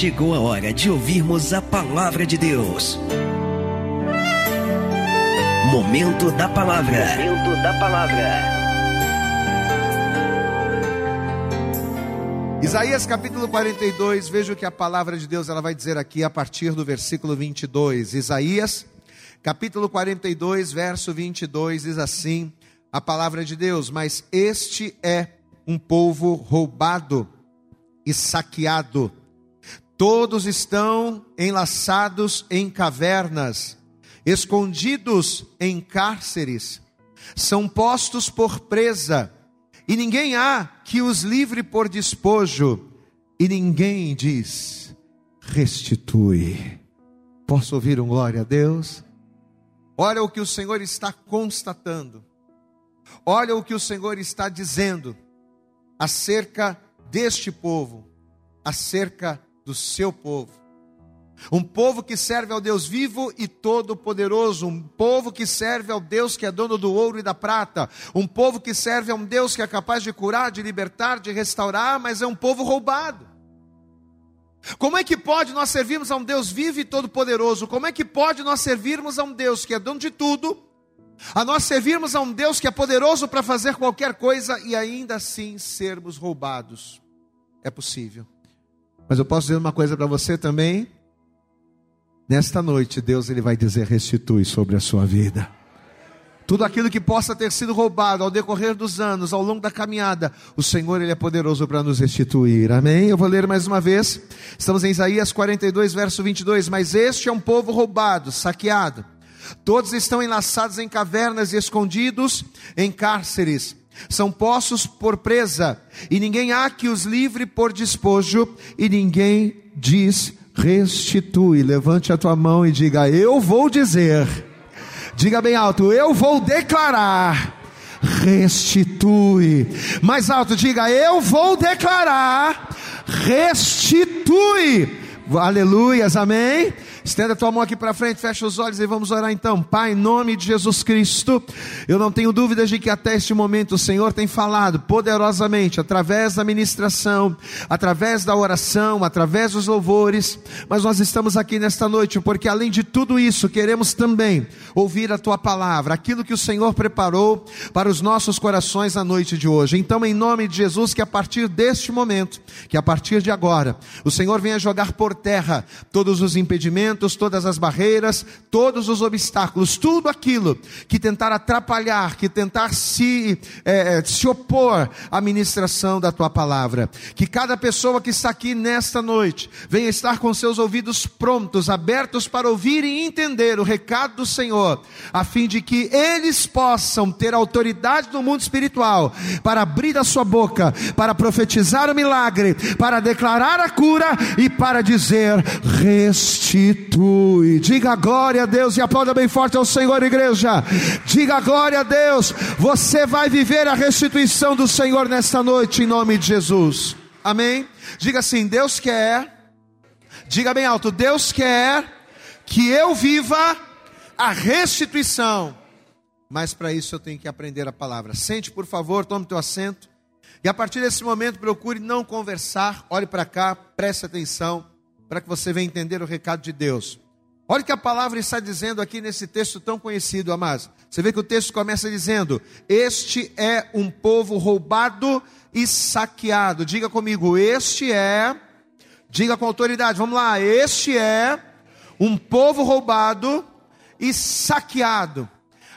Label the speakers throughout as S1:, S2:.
S1: chegou a hora de ouvirmos a palavra de Deus. Momento da palavra. Momento da palavra.
S2: Isaías capítulo 42, veja o que a palavra de Deus ela vai dizer aqui a partir do versículo 22. Isaías capítulo 42, verso 22 diz assim: a palavra de Deus, mas este é um povo roubado e saqueado. Todos estão enlaçados em cavernas, escondidos em cárceres, são postos por presa, e ninguém há que os livre por despojo, e ninguém diz: restitui. Posso ouvir um glória a Deus? Olha o que o Senhor está constatando. Olha o que o Senhor está dizendo acerca deste povo, acerca do seu povo. Um povo que serve ao Deus vivo e todo-poderoso, um povo que serve ao Deus que é dono do ouro e da prata, um povo que serve a um Deus que é capaz de curar, de libertar, de restaurar, mas é um povo roubado. Como é que pode nós servirmos a um Deus vivo e todo-poderoso? Como é que pode nós servirmos a um Deus que é dono de tudo, a nós servirmos a um Deus que é poderoso para fazer qualquer coisa e ainda assim sermos roubados? É possível. Mas eu posso dizer uma coisa para você também. Nesta noite, Deus ele vai dizer: restitui sobre a sua vida. Tudo aquilo que possa ter sido roubado ao decorrer dos anos, ao longo da caminhada, o Senhor ele é poderoso para nos restituir. Amém? Eu vou ler mais uma vez. Estamos em Isaías 42, verso 22. Mas este é um povo roubado, saqueado. Todos estão enlaçados em cavernas e escondidos em cárceres são postos por presa, e ninguém há que os livre por despojo, e ninguém diz restitui. Levante a tua mão e diga: Eu vou dizer, diga bem alto, eu vou declarar. Restitui, mais alto, diga: Eu vou declarar, restitui, aleluias, amém. Estenda a tua mão aqui para frente, fecha os olhos e vamos orar então. Pai, em nome de Jesus Cristo, eu não tenho dúvidas de que até este momento o Senhor tem falado poderosamente através da ministração, através da oração, através dos louvores, mas nós estamos aqui nesta noite porque além de tudo isso, queremos também ouvir a tua palavra, aquilo que o Senhor preparou para os nossos corações na noite de hoje. Então, em nome de Jesus, que a partir deste momento, que a partir de agora, o Senhor venha jogar por terra todos os impedimentos impedimentos, todas as barreiras, todos os obstáculos, tudo aquilo que tentar atrapalhar, que tentar se, é, se opor à ministração da tua palavra. Que cada pessoa que está aqui nesta noite venha estar com seus ouvidos prontos, abertos para ouvir e entender o recado do Senhor, a fim de que eles possam ter autoridade no mundo espiritual para abrir a sua boca, para profetizar o milagre, para declarar a cura e para dizer: restitui restitui. Diga glória a Deus e aplauda bem forte ao Senhor, igreja. Diga glória a Deus. Você vai viver a restituição do Senhor nesta noite, em nome de Jesus. Amém? Diga assim: Deus quer, diga bem alto: Deus quer que eu viva a restituição. Mas para isso eu tenho que aprender a palavra. Sente, por favor, tome teu assento. E a partir desse momento, procure não conversar, olhe para cá, preste atenção para que você venha entender o recado de Deus. Olha o que a palavra está dizendo aqui nesse texto tão conhecido, amados. Você vê que o texto começa dizendo: Este é um povo roubado e saqueado. Diga comigo, este é, diga com autoridade, vamos lá, este é um povo roubado e saqueado.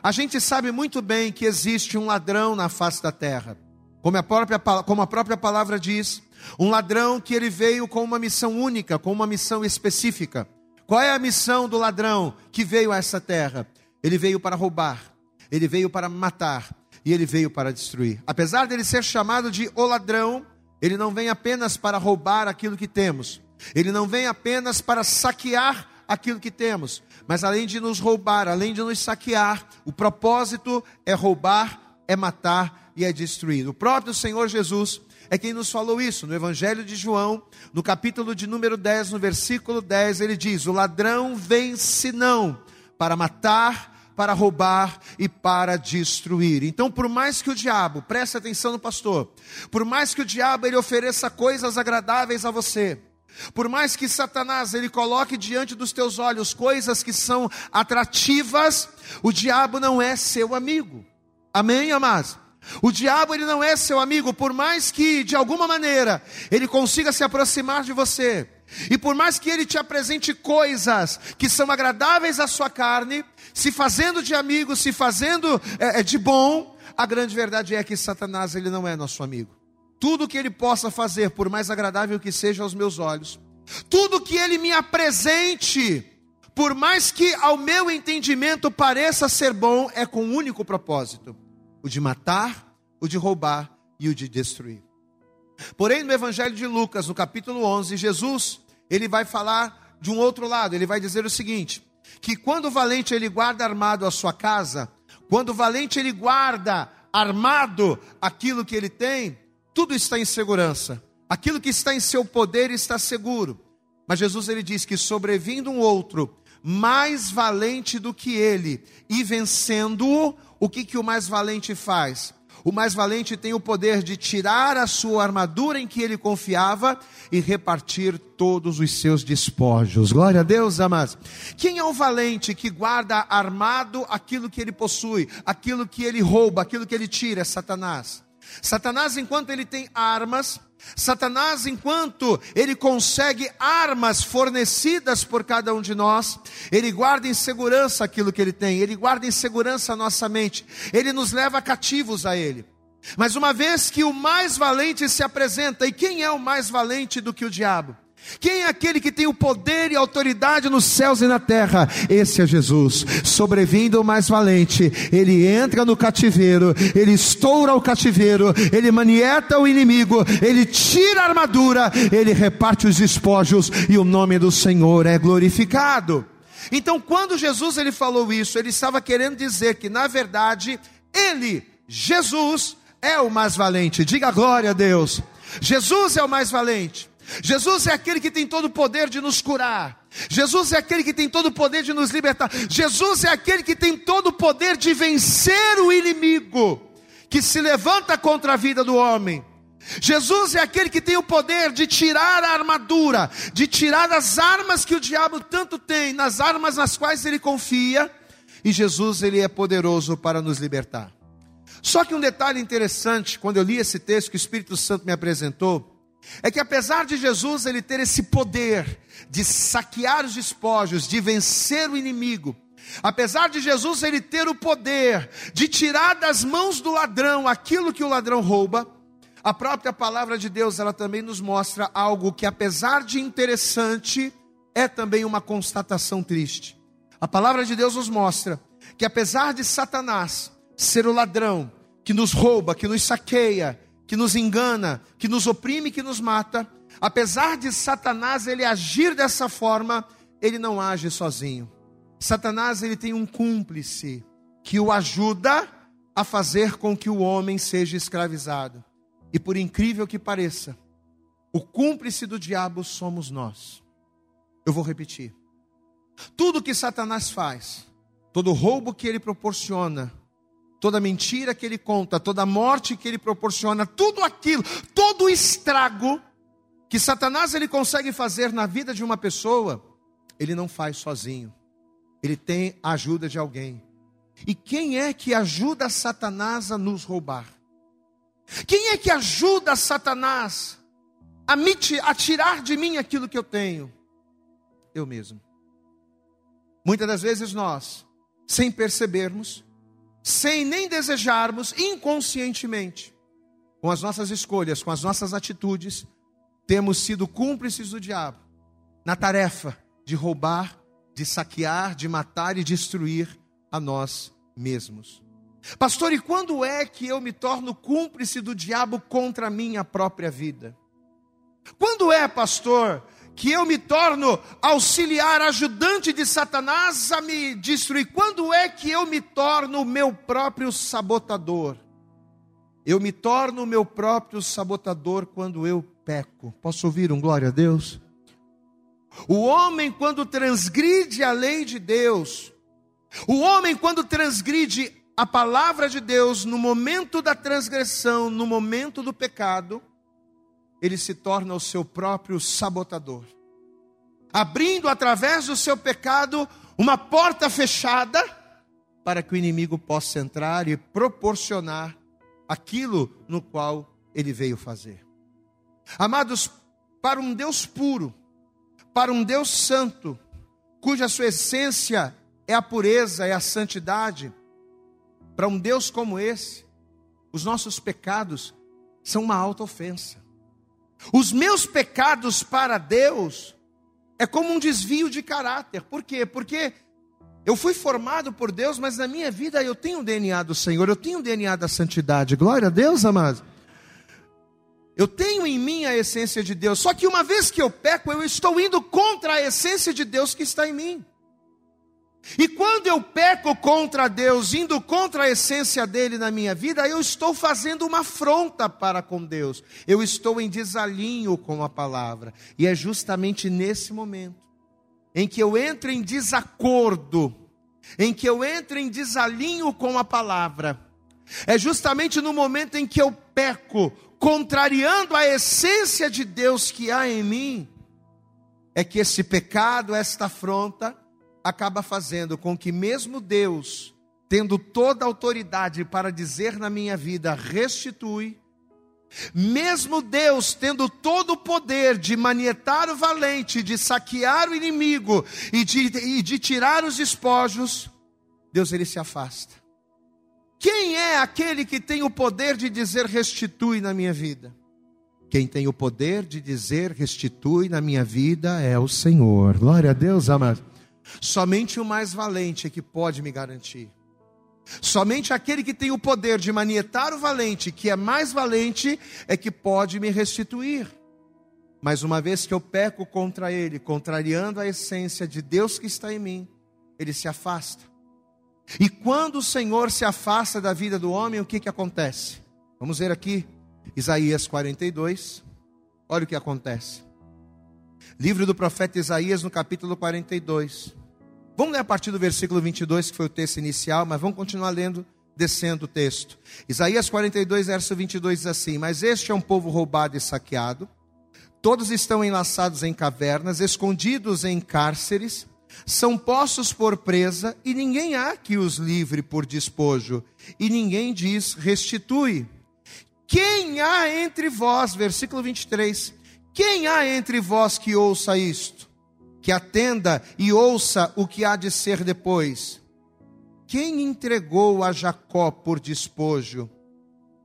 S2: A gente sabe muito bem que existe um ladrão na face da terra. Como a própria, como a própria palavra diz, um ladrão que ele veio com uma missão única, com uma missão específica. Qual é a missão do ladrão que veio a essa terra? Ele veio para roubar, ele veio para matar e ele veio para destruir. Apesar dele ser chamado de o ladrão, ele não vem apenas para roubar aquilo que temos, ele não vem apenas para saquear aquilo que temos, mas além de nos roubar, além de nos saquear, o propósito é roubar, é matar e é destruir. O próprio Senhor Jesus é quem nos falou isso. No Evangelho de João, no capítulo de número 10, no versículo 10, ele diz: O ladrão vem senão para matar, para roubar e para destruir. Então, por mais que o diabo, preste atenção no pastor, por mais que o diabo ele ofereça coisas agradáveis a você, Por mais que Satanás ele coloque diante dos teus olhos coisas que são atrativas, o diabo não é seu amigo. Amém, amados? O diabo ele não é seu amigo, por mais que de alguma maneira ele consiga se aproximar de você. E por mais que ele te apresente coisas que são agradáveis à sua carne, se fazendo de amigo, se fazendo é, de bom, a grande verdade é que Satanás ele não é nosso amigo. Tudo que ele possa fazer, por mais agradável que seja aos meus olhos, tudo que ele me apresente, por mais que ao meu entendimento pareça ser bom, é com um único propósito: o de matar, o de roubar e o de destruir. Porém, no Evangelho de Lucas, no capítulo 11, Jesus, ele vai falar de um outro lado, ele vai dizer o seguinte: que quando o valente ele guarda armado a sua casa, quando o valente ele guarda armado aquilo que ele tem, tudo está em segurança. Aquilo que está em seu poder está seguro. Mas Jesus ele diz que sobrevindo um outro mais valente do que ele e vencendo-o, o que, que o mais valente faz? O mais valente tem o poder de tirar a sua armadura em que ele confiava e repartir todos os seus despojos. Glória a Deus, amados. Quem é o valente que guarda armado aquilo que ele possui, aquilo que ele rouba, aquilo que ele tira? É Satanás. Satanás, enquanto ele tem armas, Satanás, enquanto ele consegue armas fornecidas por cada um de nós, ele guarda em segurança aquilo que ele tem, ele guarda em segurança a nossa mente, ele nos leva cativos a ele. Mas uma vez que o mais valente se apresenta, e quem é o mais valente do que o diabo? Quem é aquele que tem o poder e autoridade nos céus e na terra? Esse é Jesus. Sobrevindo o mais valente, ele entra no cativeiro, ele estoura o cativeiro, ele manieta o inimigo, ele tira a armadura, ele reparte os despojos e o nome do Senhor é glorificado. Então, quando Jesus ele falou isso, ele estava querendo dizer que na verdade ele, Jesus, é o mais valente. Diga glória a Deus. Jesus é o mais valente. Jesus é aquele que tem todo o poder de nos curar. Jesus é aquele que tem todo o poder de nos libertar. Jesus é aquele que tem todo o poder de vencer o inimigo que se levanta contra a vida do homem. Jesus é aquele que tem o poder de tirar a armadura, de tirar as armas que o diabo tanto tem, nas armas nas quais ele confia, e Jesus ele é poderoso para nos libertar. Só que um detalhe interessante, quando eu li esse texto que o Espírito Santo me apresentou, é que apesar de Jesus ele ter esse poder de saquear os despojos, de vencer o inimigo, apesar de Jesus ele ter o poder de tirar das mãos do ladrão aquilo que o ladrão rouba, a própria palavra de Deus ela também nos mostra algo que apesar de interessante, é também uma constatação triste. A palavra de Deus nos mostra que apesar de Satanás ser o ladrão que nos rouba, que nos saqueia, que nos engana, que nos oprime, que nos mata, apesar de Satanás ele agir dessa forma, ele não age sozinho. Satanás ele tem um cúmplice que o ajuda a fazer com que o homem seja escravizado. E por incrível que pareça, o cúmplice do diabo somos nós. Eu vou repetir. Tudo que Satanás faz, todo roubo que ele proporciona, toda mentira que ele conta, toda morte que ele proporciona, tudo aquilo, todo o estrago que Satanás ele consegue fazer na vida de uma pessoa, ele não faz sozinho. Ele tem a ajuda de alguém. E quem é que ajuda Satanás a nos roubar? Quem é que ajuda Satanás a, me, a tirar de mim aquilo que eu tenho? Eu mesmo. Muitas das vezes nós, sem percebermos, sem nem desejarmos, inconscientemente, com as nossas escolhas, com as nossas atitudes, temos sido cúmplices do diabo na tarefa de roubar, de saquear, de matar e destruir a nós mesmos. Pastor, e quando é que eu me torno cúmplice do diabo contra a minha própria vida? Quando é, pastor, que eu me torno auxiliar, ajudante de Satanás a me destruir? Quando é que eu me torno o meu próprio sabotador? Eu me torno o meu próprio sabotador quando eu peco. Posso ouvir um glória a Deus? O homem, quando transgride a lei de Deus, o homem, quando transgride a palavra de Deus no momento da transgressão, no momento do pecado, ele se torna o seu próprio sabotador. Abrindo através do seu pecado uma porta fechada para que o inimigo possa entrar e proporcionar aquilo no qual ele veio fazer. Amados, para um Deus puro, para um Deus santo, cuja sua essência é a pureza, é a santidade, para um Deus como esse, os nossos pecados são uma alta ofensa. Os meus pecados para Deus é como um desvio de caráter. Por quê? Porque eu fui formado por Deus, mas na minha vida eu tenho o DNA do Senhor, eu tenho o DNA da santidade. Glória a Deus, amados. Eu tenho em mim a essência de Deus. Só que uma vez que eu peco, eu estou indo contra a essência de Deus que está em mim. E quando eu peco contra Deus, indo contra a essência dele na minha vida, eu estou fazendo uma afronta para com Deus. Eu estou em desalinho com a palavra. E é justamente nesse momento em que eu entro em desacordo, em que eu entro em desalinho com a palavra, é justamente no momento em que eu peco, contrariando a essência de Deus que há em mim, é que esse pecado, esta afronta, acaba fazendo com que, mesmo Deus, tendo toda a autoridade para dizer na minha vida, restitui, mesmo Deus tendo todo o poder de manietar o valente, de saquear o inimigo e de, e de tirar os despojos, Deus ele se afasta. Quem é aquele que tem o poder de dizer restitui na minha vida? Quem tem o poder de dizer restitui na minha vida é o Senhor. Glória a Deus, amado. Somente o mais valente é que pode me garantir. Somente aquele que tem o poder de manietar o valente, que é mais valente, é que pode me restituir. Mas uma vez que eu peco contra ele, contrariando a essência de Deus que está em mim, ele se afasta. E quando o Senhor se afasta da vida do homem, o que, que acontece? Vamos ver aqui, Isaías 42. Olha o que acontece. Livro do profeta Isaías, no capítulo 42. Vamos ler a partir do versículo 22, que foi o texto inicial, mas vamos continuar lendo, descendo o texto. Isaías 42, verso 22 diz assim: Mas este é um povo roubado e saqueado, todos estão enlaçados em cavernas, escondidos em cárceres, são postos por presa, e ninguém há que os livre por despojo, e ninguém diz restitui. Quem há entre vós, versículo 23, quem há entre vós que ouça isto? que atenda e ouça o que há de ser depois. Quem entregou a Jacó por despojo?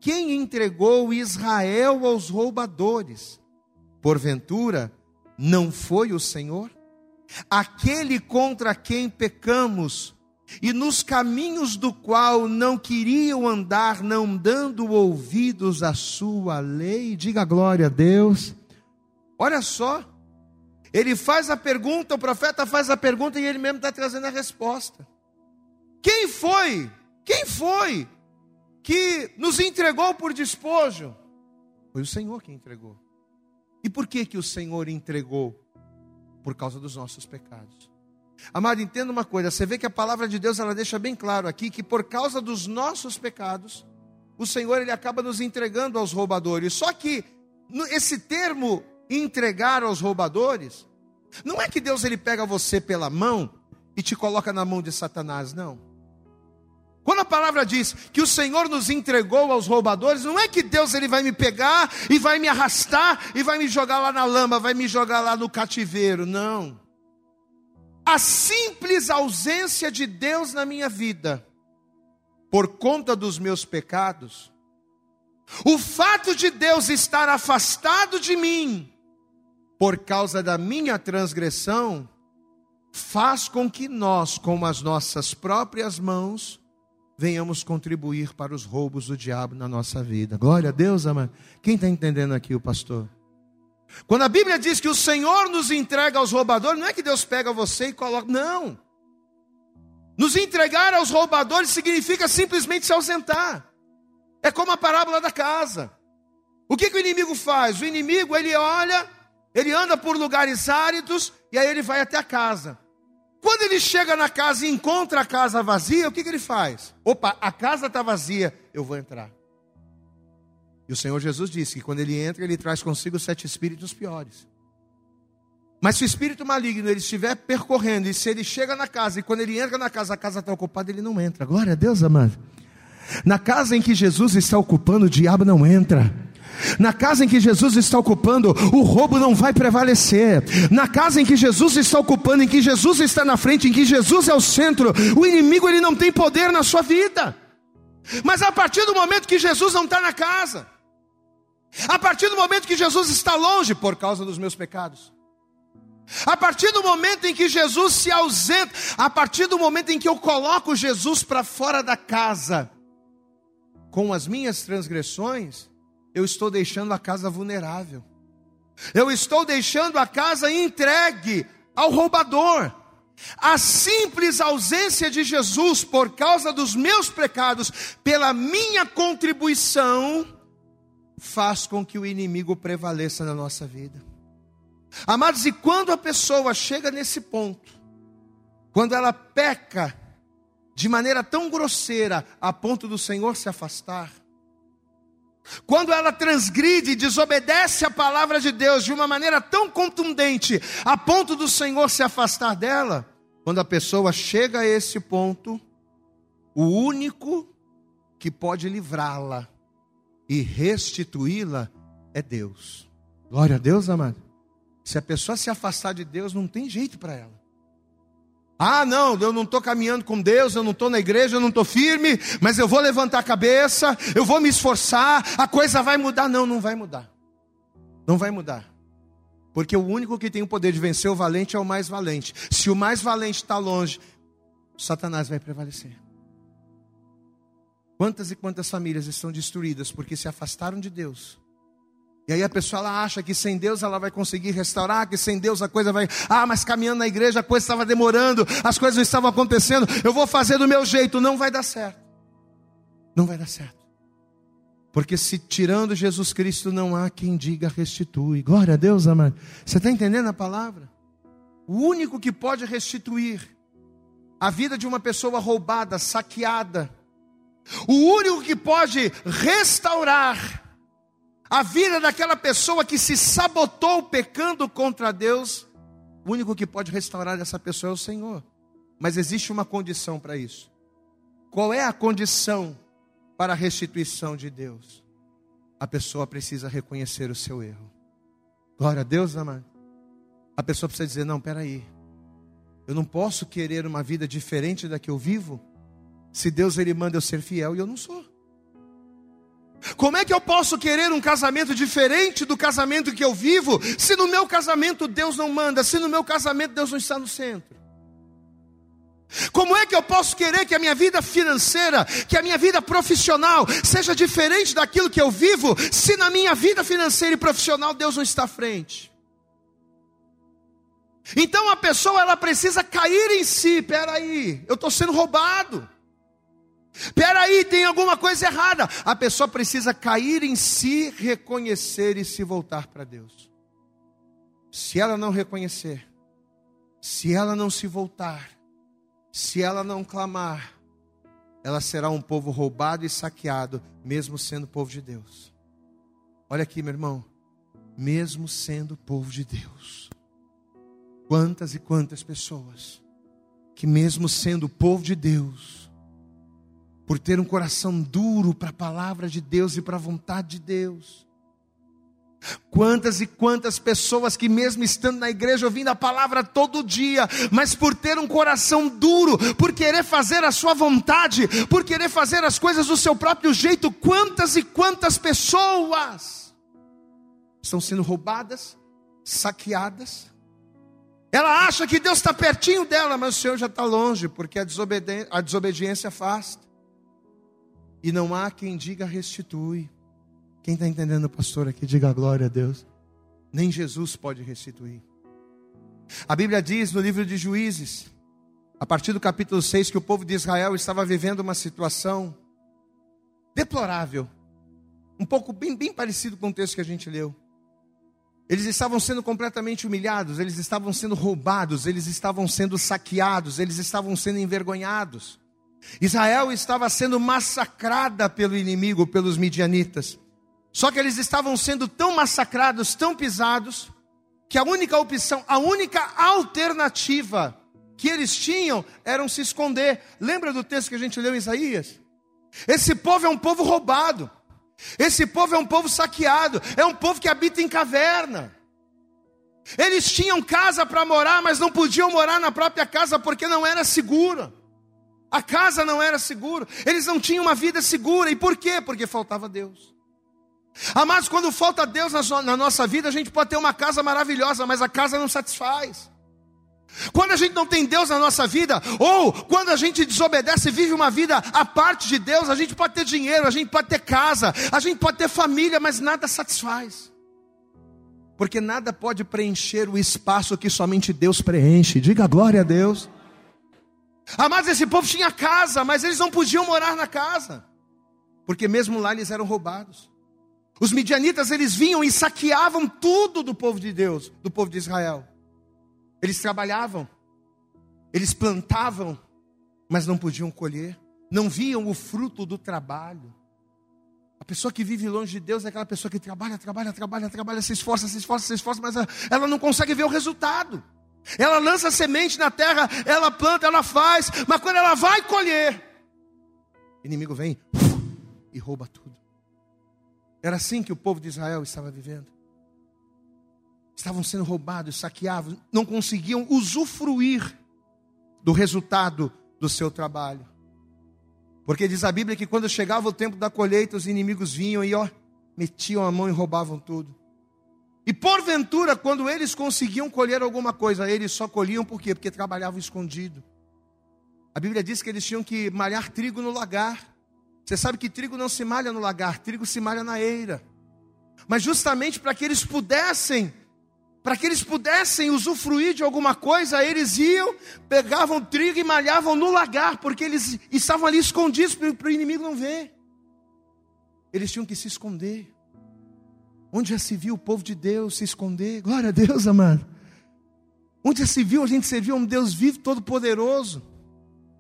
S2: Quem entregou Israel aos roubadores? Porventura, não foi o Senhor? Aquele contra quem pecamos e nos caminhos do qual não queriam andar, não dando ouvidos à sua lei. Diga glória a Deus. Olha só, ele faz a pergunta, o profeta faz a pergunta e ele mesmo está trazendo a resposta. Quem foi? Quem foi que nos entregou por despojo? Foi o Senhor que entregou. E por que que o Senhor entregou? Por causa dos nossos pecados. Amado, entenda uma coisa, você vê que a palavra de Deus ela deixa bem claro aqui que por causa dos nossos pecados, o Senhor ele acaba nos entregando aos roubadores. Só que esse termo entregar aos roubadores, não é que Deus ele pega você pela mão e te coloca na mão de Satanás, não. Quando a palavra diz que o Senhor nos entregou aos roubadores, não é que Deus ele vai me pegar e vai me arrastar e vai me jogar lá na lama, vai me jogar lá no cativeiro, não. A simples ausência de Deus na minha vida, por conta dos meus pecados, o fato de Deus estar afastado de mim, por causa da minha transgressão, faz com que nós, com as nossas próprias mãos, venhamos contribuir para os roubos do diabo na nossa vida. Glória a Deus, amado. Quem está entendendo aqui, o pastor? Quando a Bíblia diz que o Senhor nos entrega aos roubadores, não é que Deus pega você e coloca. Não. Nos entregar aos roubadores significa simplesmente se ausentar. É como a parábola da casa. O que, que o inimigo faz? O inimigo, ele olha ele anda por lugares áridos e aí ele vai até a casa. Quando ele chega na casa e encontra a casa vazia, o que, que ele faz? Opa, a casa está vazia, eu vou entrar. E o Senhor Jesus disse que quando ele entra, ele traz consigo sete espíritos piores. Mas se o espírito maligno ele estiver percorrendo, e se ele chega na casa, e quando ele entra na casa, a casa está ocupada, ele não entra. Glória a Deus, amado. Na casa em que Jesus está ocupando, o diabo não entra. Na casa em que Jesus está ocupando, o roubo não vai prevalecer. Na casa em que Jesus está ocupando, em que Jesus está na frente, em que Jesus é o centro, o inimigo ele não tem poder na sua vida. Mas a partir do momento que Jesus não está na casa, a partir do momento que Jesus está longe por causa dos meus pecados, a partir do momento em que Jesus se ausenta, a partir do momento em que eu coloco Jesus para fora da casa, com as minhas transgressões, eu estou deixando a casa vulnerável. Eu estou deixando a casa entregue ao roubador. A simples ausência de Jesus por causa dos meus pecados, pela minha contribuição, faz com que o inimigo prevaleça na nossa vida. Amados, e quando a pessoa chega nesse ponto, quando ela peca de maneira tão grosseira a ponto do Senhor se afastar, quando ela transgride e desobedece a palavra de Deus de uma maneira tão contundente, a ponto do Senhor se afastar dela, quando a pessoa chega a esse ponto, o único que pode livrá-la e restituí-la é Deus. Glória a Deus, amado. Se a pessoa se afastar de Deus, não tem jeito para ela. Ah, não, eu não estou caminhando com Deus, eu não estou na igreja, eu não estou firme, mas eu vou levantar a cabeça, eu vou me esforçar, a coisa vai mudar. Não, não vai mudar. Não vai mudar. Porque o único que tem o poder de vencer o valente é o mais valente. Se o mais valente está longe, Satanás vai prevalecer. Quantas e quantas famílias estão destruídas porque se afastaram de Deus e aí a pessoa ela acha que sem Deus ela vai conseguir restaurar, que sem Deus a coisa vai. Ah, mas caminhando na igreja a coisa estava demorando, as coisas não estavam acontecendo. Eu vou fazer do meu jeito, não vai dar certo. Não vai dar certo. Porque se tirando Jesus Cristo não há quem diga restitui. Glória a Deus, amado. Você está entendendo a palavra? O único que pode restituir a vida de uma pessoa roubada, saqueada, o único que pode restaurar a vida daquela pessoa que se sabotou pecando contra Deus, o único que pode restaurar essa pessoa é o Senhor. Mas existe uma condição para isso. Qual é a condição para a restituição de Deus? A pessoa precisa reconhecer o seu erro. Glória a Deus, amado. A pessoa precisa dizer: não, peraí. Eu não posso querer uma vida diferente da que eu vivo, se Deus ele manda eu ser fiel e eu não sou. Como é que eu posso querer um casamento diferente do casamento que eu vivo, se no meu casamento Deus não manda, se no meu casamento Deus não está no centro? Como é que eu posso querer que a minha vida financeira, que a minha vida profissional seja diferente daquilo que eu vivo, se na minha vida financeira e profissional Deus não está à frente? Então a pessoa ela precisa cair em si, peraí, eu estou sendo roubado. Peraí, tem alguma coisa errada. A pessoa precisa cair em si, reconhecer e se voltar para Deus. Se ela não reconhecer, se ela não se voltar, se ela não clamar, ela será um povo roubado e saqueado, mesmo sendo povo de Deus. Olha aqui, meu irmão, mesmo sendo povo de Deus. Quantas e quantas pessoas que, mesmo sendo povo de Deus, por ter um coração duro para a palavra de Deus e para a vontade de Deus. Quantas e quantas pessoas que, mesmo estando na igreja, ouvindo a palavra todo dia, mas por ter um coração duro, por querer fazer a sua vontade, por querer fazer as coisas do seu próprio jeito, quantas e quantas pessoas estão sendo roubadas, saqueadas. Ela acha que Deus está pertinho dela, mas o Senhor já está longe, porque a, desobedi a desobediência afasta e não há quem diga restitui. Quem está entendendo, pastor, aqui, diga glória a Deus. Nem Jesus pode restituir. A Bíblia diz no livro de Juízes, a partir do capítulo 6, que o povo de Israel estava vivendo uma situação deplorável, um pouco bem, bem parecido com o texto que a gente leu. Eles estavam sendo completamente humilhados, eles estavam sendo roubados, eles estavam sendo saqueados, eles estavam sendo envergonhados. Israel estava sendo massacrada pelo inimigo, pelos midianitas. Só que eles estavam sendo tão massacrados, tão pisados, que a única opção, a única alternativa que eles tinham eram se esconder. Lembra do texto que a gente leu em Isaías? Esse povo é um povo roubado. Esse povo é um povo saqueado, é um povo que habita em caverna. Eles tinham casa para morar, mas não podiam morar na própria casa porque não era seguro. A casa não era segura. Eles não tinham uma vida segura. E por quê? Porque faltava Deus. Amados, quando falta Deus na nossa vida, a gente pode ter uma casa maravilhosa, mas a casa não satisfaz. Quando a gente não tem Deus na nossa vida, ou quando a gente desobedece e vive uma vida à parte de Deus, a gente pode ter dinheiro, a gente pode ter casa, a gente pode ter família, mas nada satisfaz. Porque nada pode preencher o espaço que somente Deus preenche. Diga glória a Deus. Amados, esse povo tinha casa, mas eles não podiam morar na casa, porque mesmo lá eles eram roubados. Os midianitas eles vinham e saqueavam tudo do povo de Deus, do povo de Israel. Eles trabalhavam, eles plantavam, mas não podiam colher, não viam o fruto do trabalho. A pessoa que vive longe de Deus é aquela pessoa que trabalha, trabalha, trabalha, trabalha, se esforça, se esforça, se esforça, mas ela não consegue ver o resultado. Ela lança semente na terra, ela planta, ela faz, mas quando ela vai colher, o inimigo vem e rouba tudo. Era assim que o povo de Israel estava vivendo estavam sendo roubados, saqueados, não conseguiam usufruir do resultado do seu trabalho. Porque diz a Bíblia que quando chegava o tempo da colheita, os inimigos vinham e ó, metiam a mão e roubavam tudo. E porventura, quando eles conseguiam colher alguma coisa, eles só colhiam por quê? Porque trabalhavam escondido. A Bíblia diz que eles tinham que malhar trigo no lagar. Você sabe que trigo não se malha no lagar, trigo se malha na eira. Mas justamente para que eles pudessem para que eles pudessem usufruir de alguma coisa, eles iam, pegavam trigo e malhavam no lagar, porque eles estavam ali escondidos para o inimigo não ver. Eles tinham que se esconder. Onde já se viu o povo de Deus se esconder? Glória a Deus, amado. Onde já se viu a gente servir a um Deus vivo, todo-poderoso,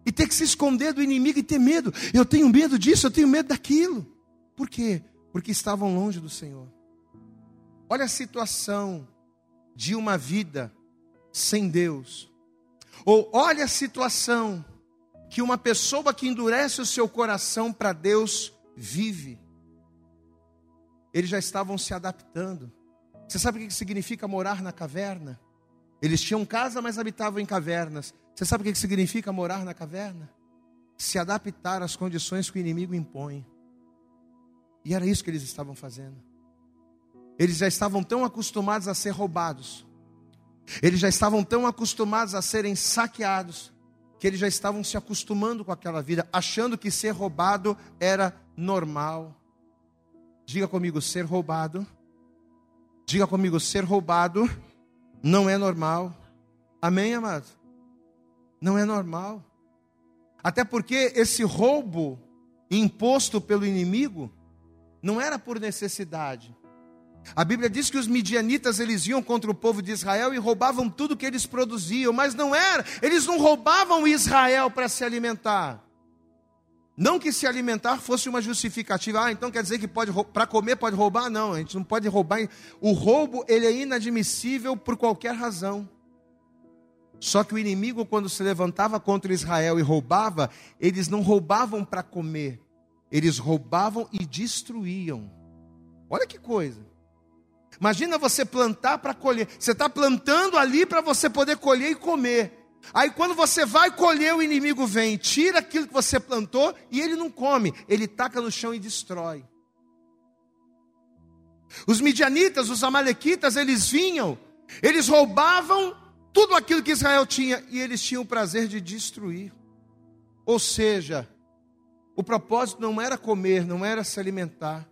S2: e ter que se esconder do inimigo e ter medo. Eu tenho medo disso, eu tenho medo daquilo. Por quê? Porque estavam longe do Senhor. Olha a situação de uma vida sem Deus. Ou olha a situação que uma pessoa que endurece o seu coração para Deus vive. Eles já estavam se adaptando. Você sabe o que significa morar na caverna? Eles tinham casa, mas habitavam em cavernas. Você sabe o que significa morar na caverna? Se adaptar às condições que o inimigo impõe. E era isso que eles estavam fazendo. Eles já estavam tão acostumados a ser roubados, eles já estavam tão acostumados a serem saqueados, que eles já estavam se acostumando com aquela vida, achando que ser roubado era normal. Diga comigo, ser roubado. Diga comigo, ser roubado não é normal. Amém, amado? Não é normal. Até porque esse roubo imposto pelo inimigo não era por necessidade, a Bíblia diz que os midianitas eles iam contra o povo de Israel e roubavam tudo que eles produziam, mas não era, eles não roubavam Israel para se alimentar. Não que se alimentar fosse uma justificativa. Ah, então quer dizer que pode para comer pode roubar? Não, a gente não pode roubar. O roubo ele é inadmissível por qualquer razão. Só que o inimigo quando se levantava contra Israel e roubava, eles não roubavam para comer. Eles roubavam e destruíam. Olha que coisa. Imagina você plantar para colher. Você está plantando ali para você poder colher e comer. Aí quando você vai colher, o inimigo vem, tira aquilo que você plantou e ele não come, ele taca no chão e destrói. Os midianitas, os amalequitas, eles vinham, eles roubavam tudo aquilo que Israel tinha e eles tinham o prazer de destruir. Ou seja, o propósito não era comer, não era se alimentar.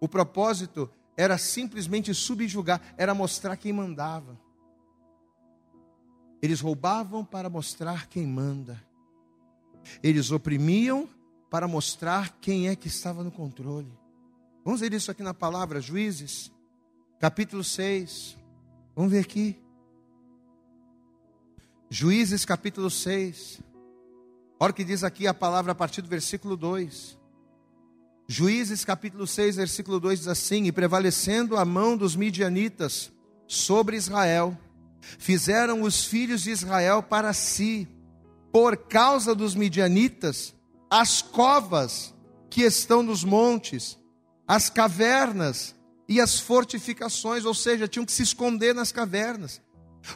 S2: O propósito era simplesmente subjugar, era mostrar quem mandava. Eles roubavam para mostrar quem manda. Eles oprimiam para mostrar quem é que estava no controle. Vamos ver isso aqui na palavra, Juízes, capítulo 6. Vamos ver aqui. Juízes, capítulo 6. Olha o que diz aqui a palavra a partir do versículo 2. Juízes capítulo 6, versículo 2 diz assim: E prevalecendo a mão dos midianitas sobre Israel, fizeram os filhos de Israel para si, por causa dos midianitas, as covas que estão nos montes, as cavernas e as fortificações, ou seja, tinham que se esconder nas cavernas.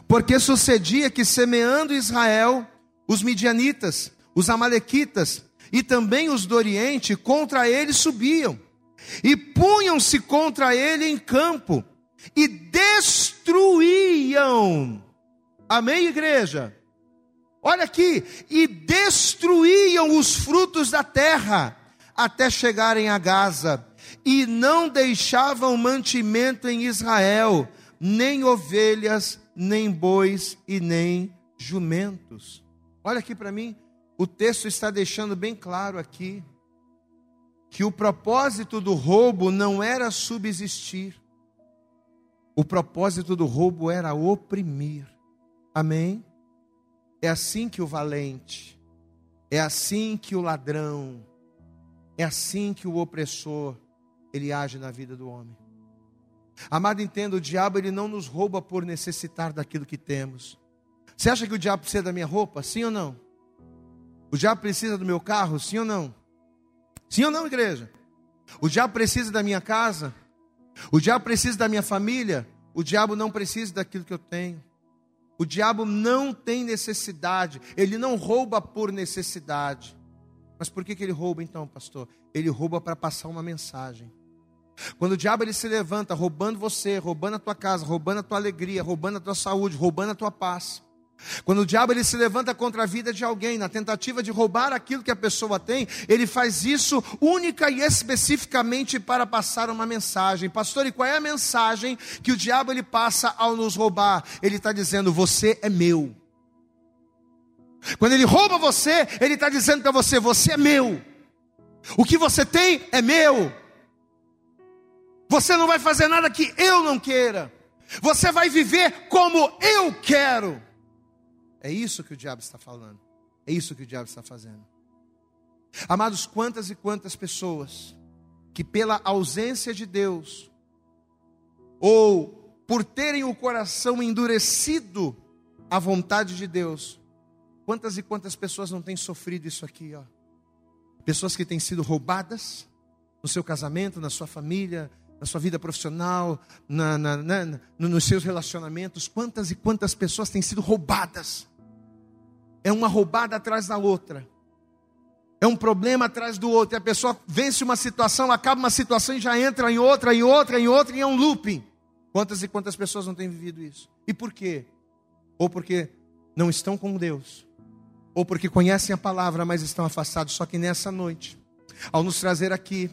S2: Porque sucedia que semeando Israel, os midianitas, os amalequitas e também os do Oriente contra ele subiam e punham-se contra ele em campo e destruíam. Amém, igreja? Olha aqui, e destruíam os frutos da terra até chegarem a Gaza, e não deixavam mantimento em Israel, nem ovelhas, nem bois e nem jumentos. Olha aqui para mim, o texto está deixando bem claro aqui que o propósito do roubo não era subsistir, o propósito do roubo era oprimir. Amém? É assim que o valente, é assim que o ladrão, é assim que o opressor, ele age na vida do homem. Amado, entenda, o diabo ele não nos rouba por necessitar daquilo que temos. Você acha que o diabo precisa da minha roupa? Sim ou não? O diabo precisa do meu carro? Sim ou não? Sim ou não, igreja? O diabo precisa da minha casa? O diabo precisa da minha família? O diabo não precisa daquilo que eu tenho. O diabo não tem necessidade, ele não rouba por necessidade. Mas por que, que ele rouba então, pastor? Ele rouba para passar uma mensagem. Quando o diabo ele se levanta roubando você, roubando a tua casa, roubando a tua alegria, roubando a tua saúde, roubando a tua paz. Quando o diabo ele se levanta contra a vida de alguém, na tentativa de roubar aquilo que a pessoa tem, ele faz isso única e especificamente para passar uma mensagem. Pastor, e qual é a mensagem que o diabo ele passa ao nos roubar? Ele está dizendo: Você é meu. Quando ele rouba você, ele está dizendo para você: Você é meu. O que você tem é meu. Você não vai fazer nada que eu não queira. Você vai viver como eu quero. É isso que o diabo está falando. É isso que o diabo está fazendo. Amados, quantas e quantas pessoas que pela ausência de Deus ou por terem o coração endurecido à vontade de Deus, quantas e quantas pessoas não têm sofrido isso aqui, ó? Pessoas que têm sido roubadas no seu casamento, na sua família, na sua vida profissional, na, na, na, nos seus relacionamentos, quantas e quantas pessoas têm sido roubadas. É uma roubada atrás da outra. É um problema atrás do outro. E a pessoa vence uma situação, acaba uma situação e já entra em outra, em outra, em outra, e é um looping. Quantas e quantas pessoas não têm vivido isso? E por quê? Ou porque não estão com Deus, ou porque conhecem a palavra, mas estão afastados. Só que nessa noite, ao nos trazer aqui,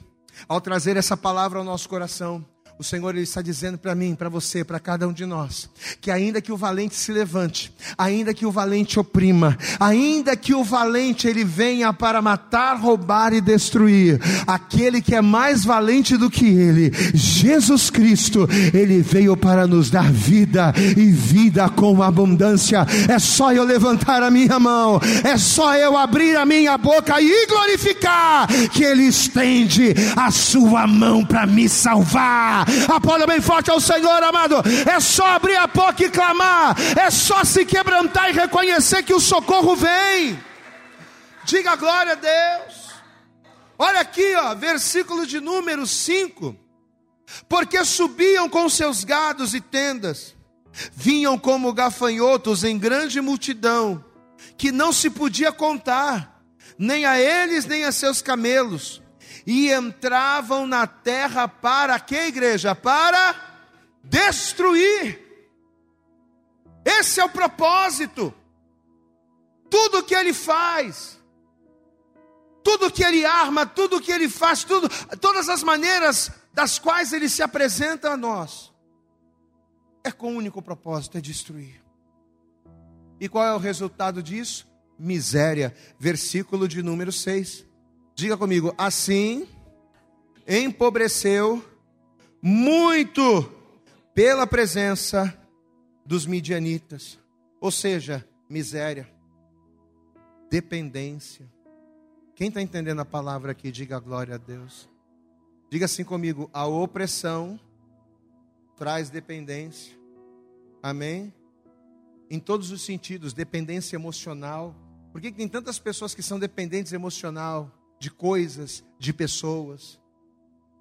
S2: ao trazer essa palavra ao nosso coração, o Senhor ele está dizendo para mim, para você, para cada um de nós, que ainda que o valente se levante, ainda que o valente oprima, ainda que o valente ele venha para matar, roubar e destruir, aquele que é mais valente do que ele, Jesus Cristo, ele veio para nos dar vida e vida com abundância. É só eu levantar a minha mão, é só eu abrir a minha boca e glorificar que ele estende a sua mão para me salvar Aplauda bem forte ao Senhor, amado. É só abrir a boca e clamar. É só se quebrantar e reconhecer que o socorro vem. Diga glória a Deus. Olha aqui, ó, versículo de número 5. Porque subiam com seus gados e tendas, vinham como gafanhotos em grande multidão, que não se podia contar, nem a eles, nem a seus camelos e entravam na terra para que igreja? Para destruir. Esse é o propósito. Tudo que ele faz, tudo que ele arma, tudo que ele faz, tudo, todas as maneiras das quais ele se apresenta a nós, é com o único propósito, é destruir. E qual é o resultado disso? Miséria. Versículo de número 6. Diga comigo, assim empobreceu muito pela presença dos midianitas, ou seja, miséria, dependência. Quem está entendendo a palavra aqui, diga glória a Deus. Diga assim comigo: a opressão traz dependência. Amém? Em todos os sentidos, dependência emocional. Por que tem tantas pessoas que são dependentes emocional de coisas, de pessoas?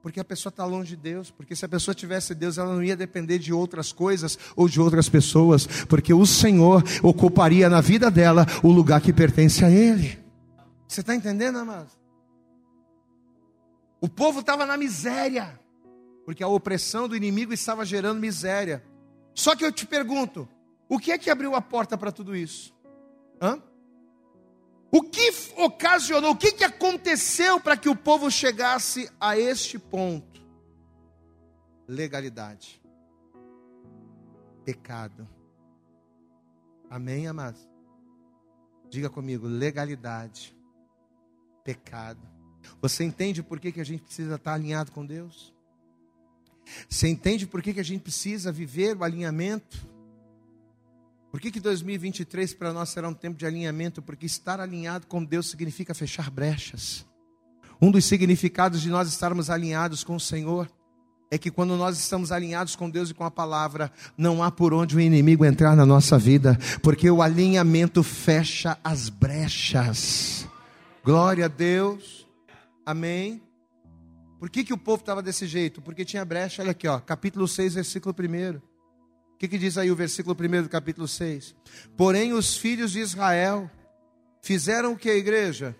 S2: Porque a pessoa está longe de Deus. Porque se a pessoa tivesse Deus, ela não ia depender de outras coisas ou de outras pessoas. Porque o Senhor ocuparia na vida dela o lugar que pertence a Ele. Você está entendendo, amado? O povo estava na miséria. Porque a opressão do inimigo estava gerando miséria. Só que eu te pergunto: o que é que abriu a porta para tudo isso? Hã? O que ocasionou, o que, que aconteceu para que o povo chegasse a este ponto? Legalidade, pecado. Amém, amados? Diga comigo: legalidade, pecado. Você entende por que, que a gente precisa estar alinhado com Deus? Você entende por que, que a gente precisa viver o alinhamento? Por que, que 2023 para nós será um tempo de alinhamento? Porque estar alinhado com Deus significa fechar brechas. Um dos significados de nós estarmos alinhados com o Senhor é que quando nós estamos alinhados com Deus e com a palavra, não há por onde o inimigo entrar na nossa vida, porque o alinhamento fecha as brechas. Glória a Deus. Amém. Por que, que o povo estava desse jeito? Porque tinha brecha, olha aqui, ó, capítulo 6, versículo 1. O que, que diz aí o versículo 1 do capítulo 6? Porém, os filhos de Israel fizeram o que, igreja?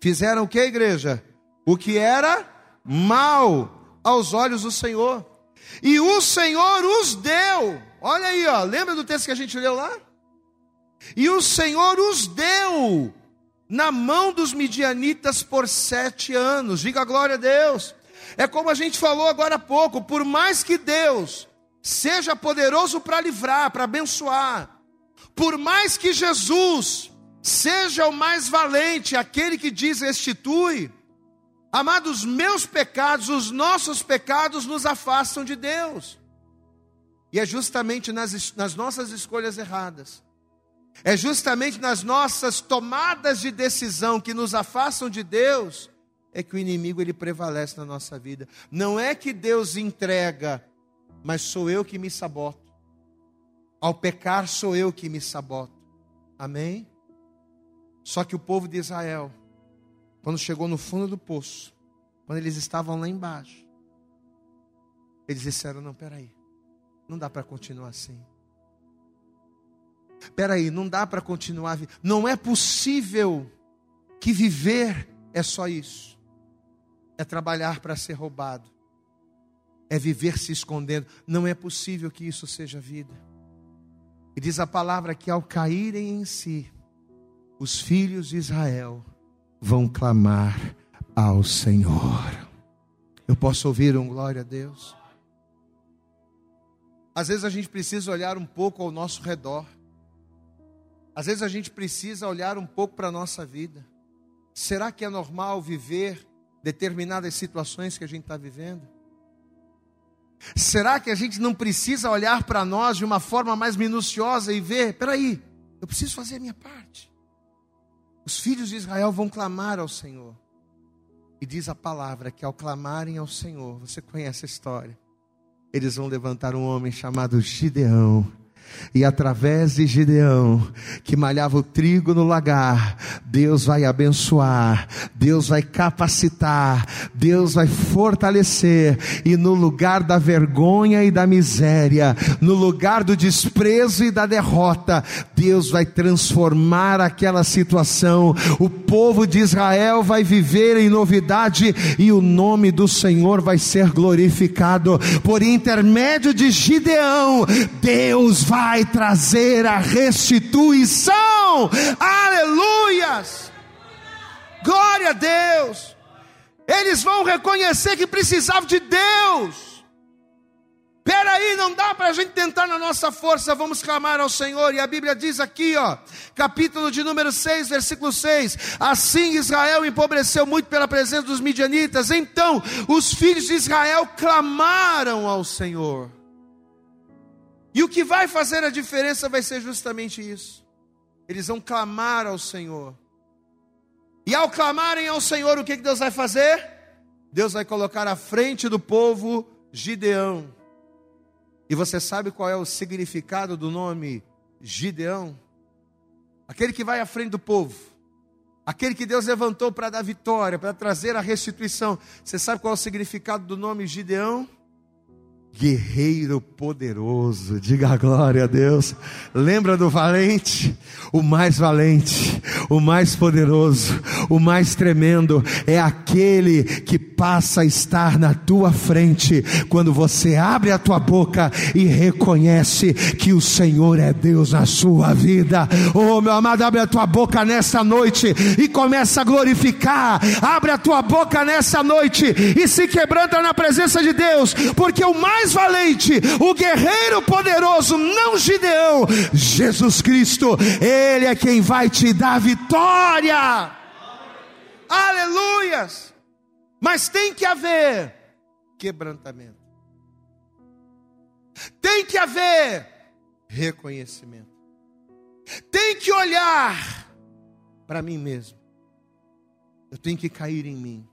S2: Fizeram o que, igreja? O que era mal aos olhos do Senhor. E o Senhor os deu. Olha aí, ó. Lembra do texto que a gente leu lá? E o Senhor os deu na mão dos midianitas por sete anos. Diga glória a Deus. É como a gente falou agora há pouco: por mais que Deus seja poderoso para livrar, para abençoar. Por mais que Jesus seja o mais valente, aquele que diz restitui, amados, meus pecados, os nossos pecados nos afastam de Deus. E é justamente nas, nas nossas escolhas erradas, é justamente nas nossas tomadas de decisão que nos afastam de Deus, é que o inimigo ele prevalece na nossa vida. Não é que Deus entrega mas sou eu que me saboto. Ao pecar, sou eu que me saboto. Amém? Só que o povo de Israel, quando chegou no fundo do poço, quando eles estavam lá embaixo, eles disseram: Não, peraí, não dá para continuar assim. Peraí, não dá para continuar. Não é possível que viver é só isso. É trabalhar para ser roubado é viver se escondendo. Não é possível que isso seja vida. E diz a palavra que ao caírem em si, os filhos de Israel vão clamar ao Senhor. Eu posso ouvir um glória a Deus? Às vezes a gente precisa olhar um pouco ao nosso redor. Às vezes a gente precisa olhar um pouco para a nossa vida. Será que é normal viver determinadas situações que a gente está vivendo? Será que a gente não precisa olhar para nós de uma forma mais minuciosa e ver, peraí, eu preciso fazer a minha parte. Os filhos de Israel vão clamar ao Senhor. E diz a palavra que ao clamarem ao Senhor, você conhece a história, eles vão levantar um homem chamado Gideão e através de Gideão, que malhava o trigo no lagar, Deus vai abençoar, Deus vai capacitar, Deus vai fortalecer, e no lugar da vergonha e da miséria, no lugar do desprezo e da derrota, Deus vai transformar aquela situação. O povo de Israel vai viver em novidade e o nome do Senhor vai ser glorificado. Por intermédio de Gideão, Deus vai vai trazer a restituição. Aleluias! Glória a Deus! Eles vão reconhecer que precisavam de Deus. Peraí, não dá para a gente tentar na nossa força, vamos clamar ao Senhor. E a Bíblia diz aqui, ó, capítulo de número 6, versículo 6: Assim Israel empobreceu muito pela presença dos midianitas. Então os filhos de Israel clamaram ao Senhor. E o que vai fazer a diferença vai ser justamente isso. Eles vão clamar ao Senhor. E ao clamarem ao Senhor, o que Deus vai fazer? Deus vai colocar à frente do povo Gideão. E você sabe qual é o significado do nome Gideão? Aquele que vai à frente do povo. Aquele que Deus levantou para dar vitória, para trazer a restituição. Você sabe qual é o significado do nome Gideão? Guerreiro poderoso, diga a glória a Deus. Lembra do valente? O mais valente, o mais poderoso, o mais tremendo é aquele que passa a estar na tua frente quando você abre a tua boca e reconhece que o Senhor é Deus na sua vida. Oh, meu amado, abre a tua boca nessa noite e começa a glorificar. Abre a tua boca nessa noite e se quebranta na presença de Deus, porque o mais mais valente, o guerreiro poderoso, não Gideão, Jesus Cristo, Ele é quem vai te dar vitória. Aleluias! Mas tem que haver quebrantamento, tem que haver reconhecimento, tem que olhar para mim mesmo, eu tenho que cair em mim,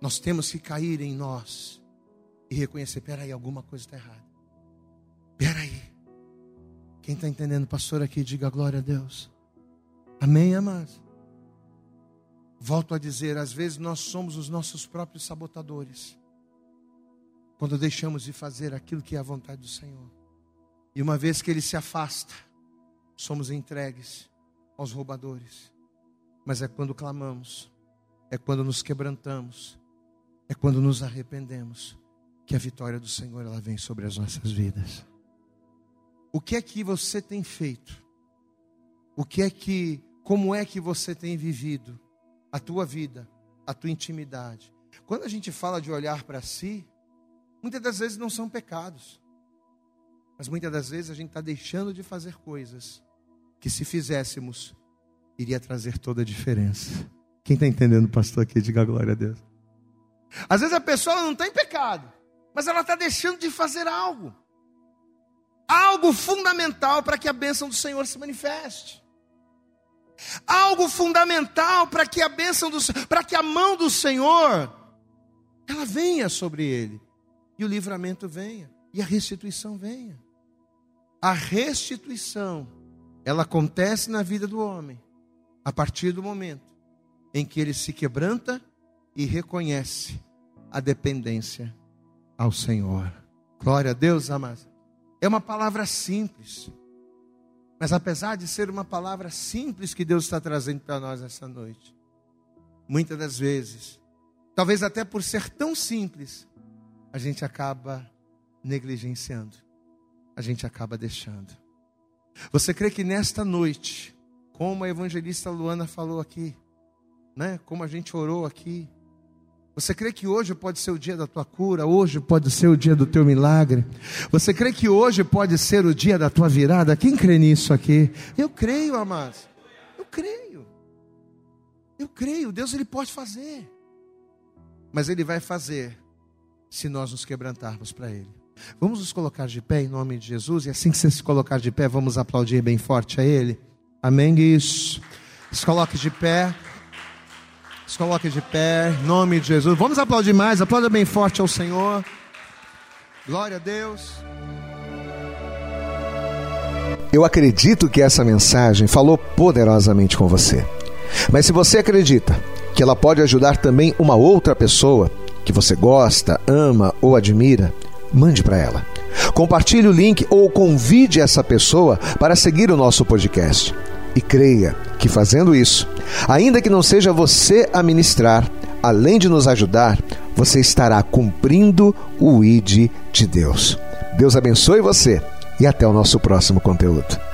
S2: nós temos que cair em nós e reconhecer: peraí, alguma coisa está errada. Peraí. Quem está entendendo, pastor, aqui, diga glória a Deus. Amém, amados? Volto a dizer: às vezes nós somos os nossos próprios sabotadores, quando deixamos de fazer aquilo que é a vontade do Senhor. E uma vez que Ele se afasta, somos entregues aos roubadores. Mas é quando clamamos, é quando nos quebrantamos, é quando nos arrependemos, que a vitória do Senhor ela vem sobre as nossas vidas. O que é que você tem feito? O que é que, como é que você tem vivido a tua vida, a tua intimidade? Quando a gente fala de olhar para si, muitas das vezes não são pecados, mas muitas das vezes a gente está deixando de fazer coisas que, se fizéssemos, iria trazer toda a diferença. Quem está entendendo, pastor, aqui, diga glória a Deus. Às vezes a pessoa não tem pecado, mas ela está deixando de fazer algo, algo fundamental para que a bênção do Senhor se manifeste, algo fundamental para que a bênção do para que a mão do Senhor ela venha sobre ele. E o livramento venha. E a restituição venha. A restituição ela acontece na vida do homem a partir do momento em que ele se quebranta e reconhece a dependência ao Senhor. Glória a Deus, amados. É uma palavra simples. Mas apesar de ser uma palavra simples que Deus está trazendo para nós essa noite, muitas das vezes, talvez até por ser tão simples, a gente acaba negligenciando, a gente acaba deixando. Você crê que nesta noite, como a evangelista Luana falou aqui, né? Como a gente orou aqui, você crê que hoje pode ser o dia da tua cura? Hoje pode ser o dia do teu milagre? Você crê que hoje pode ser o dia da tua virada? Quem crê nisso aqui? Eu creio, amados. Eu creio. Eu creio. Deus ele pode fazer. Mas ele vai fazer se nós nos quebrantarmos para ele. Vamos nos colocar de pé em nome de Jesus e assim que você se colocar de pé, vamos aplaudir bem forte a ele. Amém. Isso. Se coloque de pé. Se coloque de pé, em nome de Jesus. Vamos aplaudir mais, aplauda bem forte ao Senhor. Glória a Deus.
S3: Eu acredito que essa mensagem falou poderosamente com você. Mas se você acredita que ela pode ajudar também uma outra pessoa que você gosta, ama ou admira, mande para ela. Compartilhe o link ou convide essa pessoa para seguir o nosso podcast. E creia que fazendo isso, ainda que não seja você a ministrar, além de nos ajudar, você estará cumprindo o ID de Deus. Deus abençoe você e até o nosso próximo conteúdo.